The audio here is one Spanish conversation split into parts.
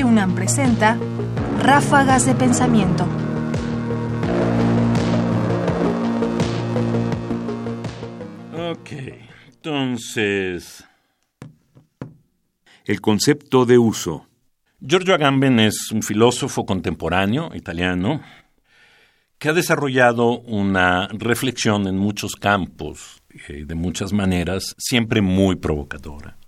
Radio UNAM presenta Ráfagas de Pensamiento. Ok, entonces... El concepto de uso. Giorgio Agamben es un filósofo contemporáneo italiano que ha desarrollado una reflexión en muchos campos y de muchas maneras, siempre muy provocadora.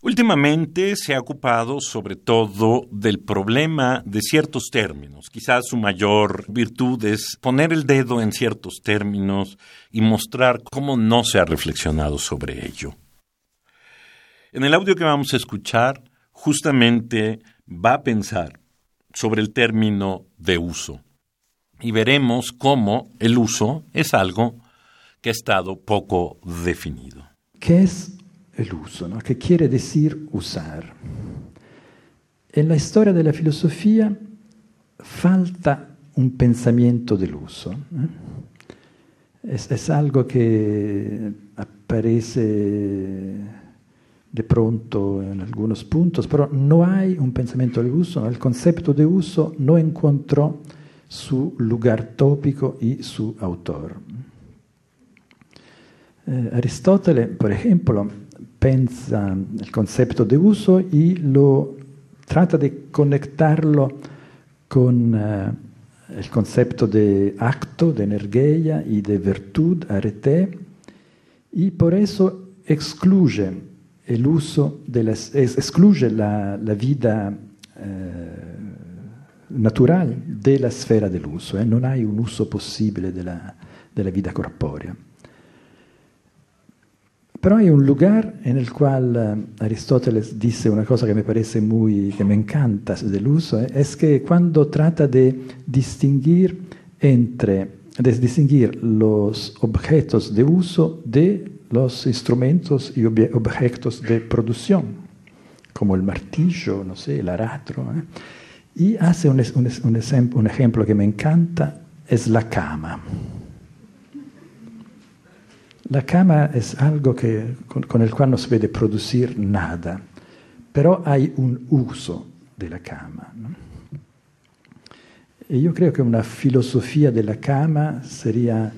Últimamente se ha ocupado sobre todo del problema de ciertos términos. Quizás su mayor virtud es poner el dedo en ciertos términos y mostrar cómo no se ha reflexionado sobre ello. En el audio que vamos a escuchar, justamente va a pensar sobre el término de uso y veremos cómo el uso es algo que ha estado poco definido. ¿Qué es el uso? ¿no? ¿Qué quiere decir usar? En la historia de la filosofía falta un pensamiento del uso. ¿eh? Es, es, algo que aparece de pronto en algunos puntos, pero no hay un pensamiento del uso. ¿no? El concepto de uso no encontró su lugar tópico y su autor. Eh, Aristóteles, por ejemplo, pensa el concepto de uso y lo trata de conectarlo con uh, el concepto de acto, de energía y de virtud, arete, y por eso excluye el uso la, la vida uh, natural de la sfera del uso, eh? non hay un uso possibile della, della vita corporea. Pero hay un lugar en el cual uh, Aristóteles dice una cosa que me parece muy, que me encanta del uso, eh, es que cuando trata de distinguir entre, de distinguir los objetos de uso de los instrumentos y ob objetos de producción, como el martillo, no sé, el aratro, eh, y hace un, un, un, un ejemplo que me encanta, es la cama. La cama es algo que, con, con, el cual no se puede producir nada, pero hay un uso de la cama. ¿no? Y yo creo que una filosofía de la cama sería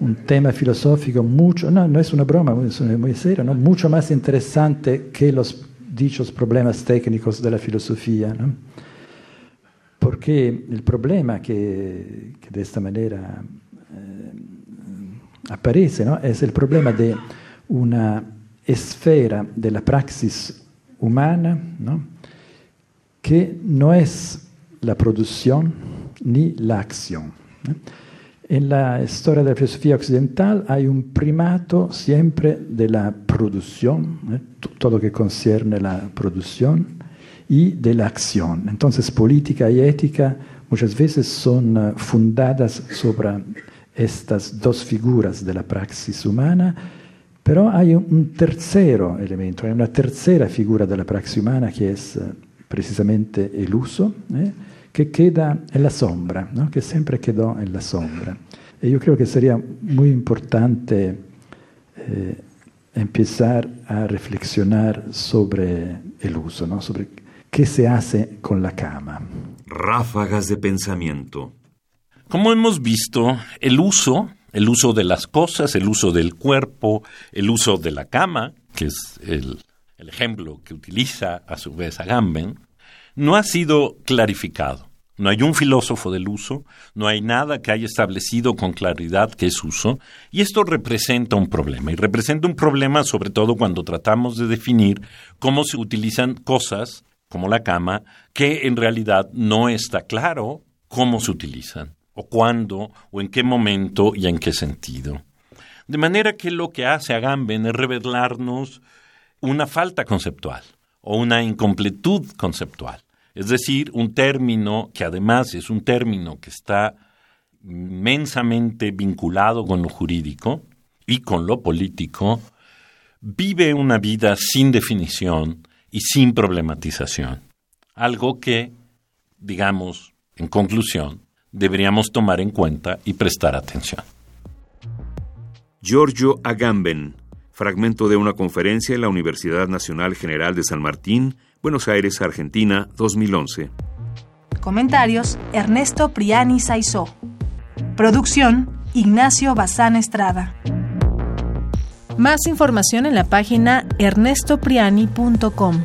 un tema filosófico mucho, no, no es una broma, es muy serio, ¿no? mucho más interesante que los dichos problemas técnicos de la. ¿no? Porque el problema que, que de esta manera aparece, ¿no? es el problema de una esfera de la praxis humana ¿no? que no es la producción ni la acción. En la historia de la filosofía occidental hay un primato siempre de la producción, ¿eh? todo lo que concierne la producción, y de la acción. Entonces, política y ética muchas veces son uh, fundadas sobre estas dos figuras de la praxis humana, pero hay un tercero elemento, hay una tercera figura de la praxis humana que es uh, precisamente el uso, ¿eh? que queda en la sombra, ¿no? que siempre quedó en la sombra. Y yo creo que sería muy importante eh, empezar a reflexionar sobre el uso, ¿no? sobre qué se hace con la cama. Ráfagas de pensamiento. Como hemos visto, el uso, el uso de las cosas, el uso del cuerpo, el uso de la cama, que es el, ejemplo que utiliza a su vez Agamben, no ha sido clarificado. No hay un filósofo del uso, no hay nada que haya establecido con claridad qué es uso, y esto representa un problema. Y representa un problema sobre todo cuando tratamos de definir cómo se utilizan cosas como la cama, que en realidad no está claro cómo se utilizan, o cuándo, o en qué momento y en qué sentido. De manera que lo que hace Agamben es revelarnos una falta conceptual o una incompletud conceptual. Es decir, un término que además es un término que está inmensamente vinculado con lo jurídico y con lo político, vive una vida sin definición y sin problematización. Algo que, digamos, en conclusión, deberíamos tomar en cuenta y prestar atención. Giorgio Agamben, fragmento de una conferencia en la Universidad Nacional General de San Martín, Buenos Aires, Argentina, 2011. Comentarios: Ernesto Priani Saizó. Producción: Ignacio Bazán Estrada. Más información en la página ernestopriani.com.